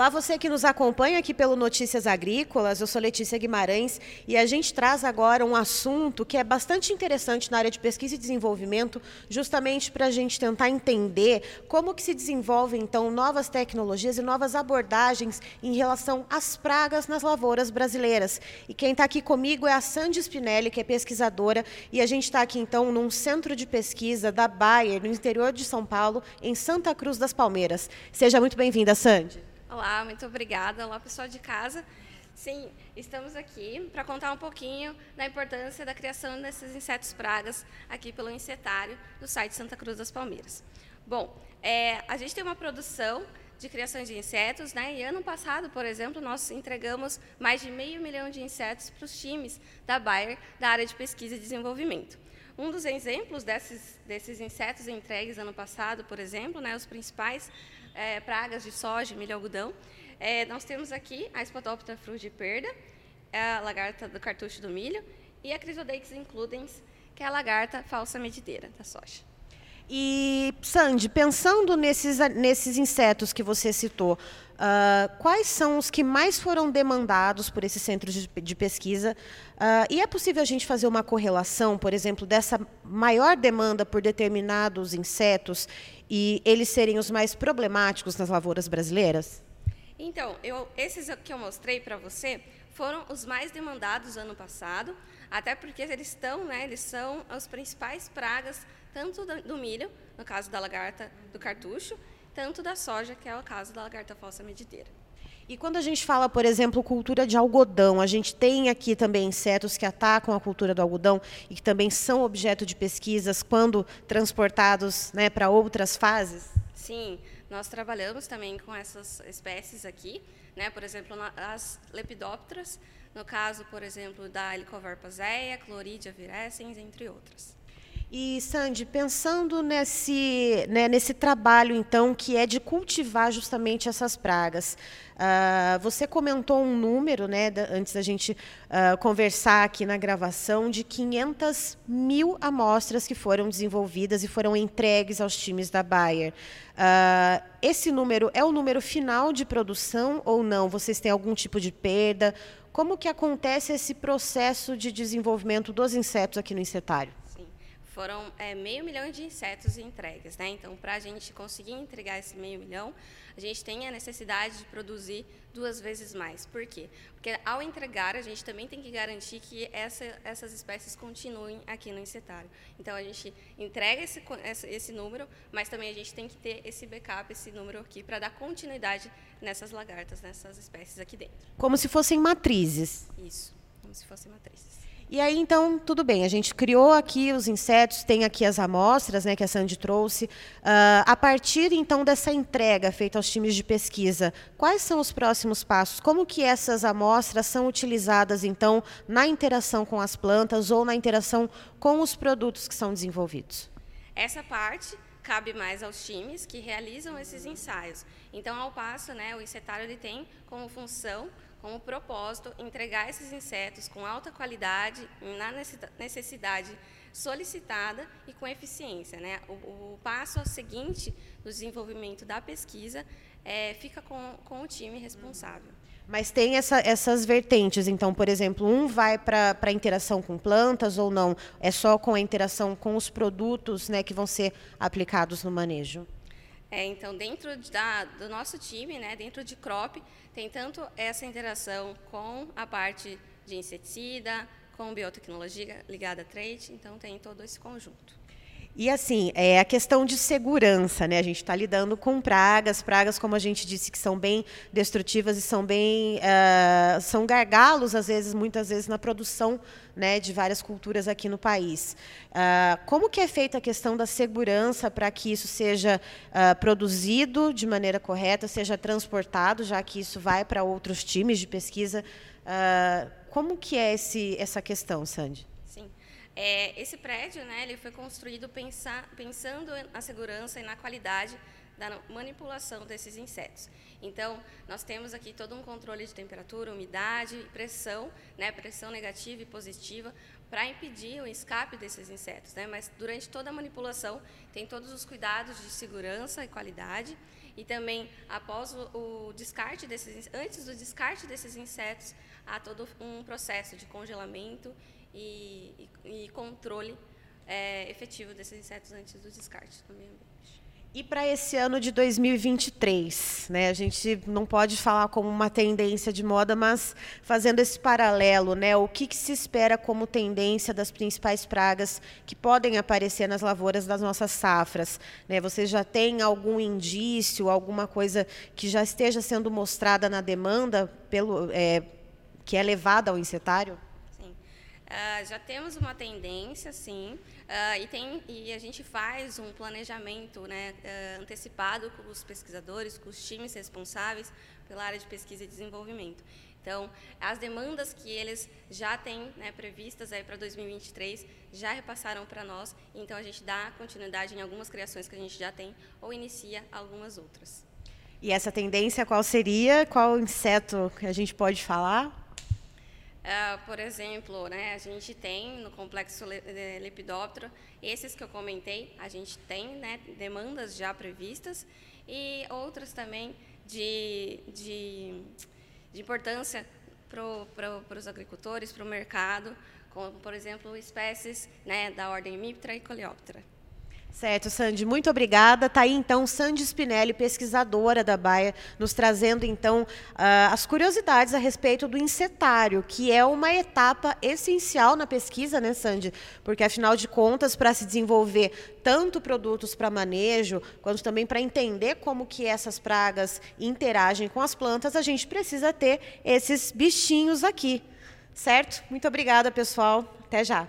Olá, você que nos acompanha aqui pelo Notícias Agrícolas. Eu sou Letícia Guimarães e a gente traz agora um assunto que é bastante interessante na área de pesquisa e desenvolvimento, justamente para a gente tentar entender como que se desenvolvem então novas tecnologias e novas abordagens em relação às pragas nas lavouras brasileiras. E quem está aqui comigo é a Sandy Spinelli, que é pesquisadora, e a gente está aqui então num centro de pesquisa da Bayer, no interior de São Paulo, em Santa Cruz das Palmeiras. Seja muito bem-vinda, Sandy. Olá, muito obrigada. Olá, pessoal de casa. Sim, estamos aqui para contar um pouquinho da importância da criação desses insetos pragas aqui pelo insetário do site Santa Cruz das Palmeiras. Bom, é, a gente tem uma produção de criação de insetos, né? E ano passado, por exemplo, nós entregamos mais de meio milhão de insetos para os times da Bayer da área de pesquisa e desenvolvimento. Um dos exemplos desses, desses insetos entregues ano passado, por exemplo, né, os principais é, pragas de soja, milho e algodão. É, nós temos aqui a Spotoptera frugipperda, a lagarta do cartucho do milho, e a Chrysodex includens, que é a lagarta falsa medideira da soja. E, Sandy, pensando nesses, nesses insetos que você citou, uh, quais são os que mais foram demandados por esses centros de, de pesquisa? Uh, e é possível a gente fazer uma correlação, por exemplo, dessa maior demanda por determinados insetos e eles serem os mais problemáticos nas lavouras brasileiras? Então, eu, esses que eu mostrei para você foram os mais demandados ano passado, até porque eles estão, né, eles são as principais pragas tanto do milho, no caso da lagarta do cartucho, tanto da soja, que é o caso da lagarta falsa medideira. E quando a gente fala, por exemplo, cultura de algodão, a gente tem aqui também insetos que atacam a cultura do algodão e que também são objeto de pesquisas quando transportados né, para outras fases? Sim, nós trabalhamos também com essas espécies aqui, né, por exemplo, as lepidópteras, no caso, por exemplo, da Helicoverpazeia, Chloridia virescens, entre outras. E, Sandy, pensando nesse, né, nesse trabalho, então, que é de cultivar justamente essas pragas, uh, você comentou um número, né, da, antes da gente uh, conversar aqui na gravação, de 500 mil amostras que foram desenvolvidas e foram entregues aos times da Bayer. Uh, esse número é o número final de produção ou não? Vocês têm algum tipo de perda? Como que acontece esse processo de desenvolvimento dos insetos aqui no insetário? Foram é, meio milhão de insetos entregues. Né? Então, para a gente conseguir entregar esse meio milhão, a gente tem a necessidade de produzir duas vezes mais. Por quê? Porque ao entregar, a gente também tem que garantir que essa, essas espécies continuem aqui no insetário. Então, a gente entrega esse, esse número, mas também a gente tem que ter esse backup, esse número aqui, para dar continuidade nessas lagartas, nessas espécies aqui dentro. Como se fossem matrizes. Isso, como se fossem matrizes. E aí, então, tudo bem, a gente criou aqui os insetos, tem aqui as amostras né, que a Sandy trouxe. Uh, a partir, então, dessa entrega feita aos times de pesquisa, quais são os próximos passos? Como que essas amostras são utilizadas, então, na interação com as plantas ou na interação com os produtos que são desenvolvidos? Essa parte cabe mais aos times que realizam esses ensaios. Então, ao passo, né, o insetário ele tem como função como propósito entregar esses insetos com alta qualidade, na necessidade solicitada e com eficiência. Né? O, o passo seguinte do desenvolvimento da pesquisa é, fica com, com o time responsável. Mas tem essa, essas vertentes, então, por exemplo, um vai para a interação com plantas ou não? É só com a interação com os produtos né, que vão ser aplicados no manejo? É, então, dentro da, do nosso time, né, dentro de CROP, tem tanto essa interação com a parte de inseticida, com biotecnologia ligada a trade, então tem todo esse conjunto. E assim, é a questão de segurança, né? A gente está lidando com pragas, pragas, como a gente disse, que são bem destrutivas e são bem. Uh, são gargalos, às vezes, muitas vezes, na produção né, de várias culturas aqui no país. Uh, como que é feita a questão da segurança para que isso seja uh, produzido de maneira correta, seja transportado, já que isso vai para outros times de pesquisa? como que é esse, essa questão, Sandy? É, esse prédio, né, ele foi construído pensar, pensando na segurança e na qualidade da manipulação desses insetos. Então, nós temos aqui todo um controle de temperatura, umidade, pressão, né, pressão negativa e positiva, para impedir o escape desses insetos. Né? Mas durante toda a manipulação tem todos os cuidados de segurança e qualidade. E também após o, o descarte desses, antes do descarte desses insetos, há todo um processo de congelamento e, e, e controle é, efetivo desses insetos antes do descarte no meio ambiente. E para esse ano de 2023, né? A gente não pode falar como uma tendência de moda, mas fazendo esse paralelo, né? O que, que, se espera como tendência das principais pragas que podem aparecer nas lavouras das nossas safras? Né? Você já tem algum indício, alguma coisa que já esteja sendo mostrada na demanda pelo é, que é levada ao insetário? Uh, já temos uma tendência, sim, uh, e, tem, e a gente faz um planejamento né, uh, antecipado com os pesquisadores, com os times responsáveis pela área de pesquisa e desenvolvimento. Então, as demandas que eles já têm né, previstas para 2023 já repassaram para nós, então a gente dá continuidade em algumas criações que a gente já tem ou inicia algumas outras. E essa tendência qual seria? Qual inseto que a gente pode falar? Uh, por exemplo, né, a gente tem no complexo Lepidóptero, esses que eu comentei, a gente tem né, demandas já previstas e outras também de, de, de importância para os agricultores, para o mercado, como, por exemplo, espécies né, da ordem Miptra e Coleóptera. Certo, Sandy, muito obrigada. Está aí, então, Sandy Spinelli, pesquisadora da Baia, nos trazendo, então, uh, as curiosidades a respeito do insetário, que é uma etapa essencial na pesquisa, né, Sandy? Porque, afinal de contas, para se desenvolver tanto produtos para manejo, quanto também para entender como que essas pragas interagem com as plantas, a gente precisa ter esses bichinhos aqui, certo? Muito obrigada, pessoal. Até já.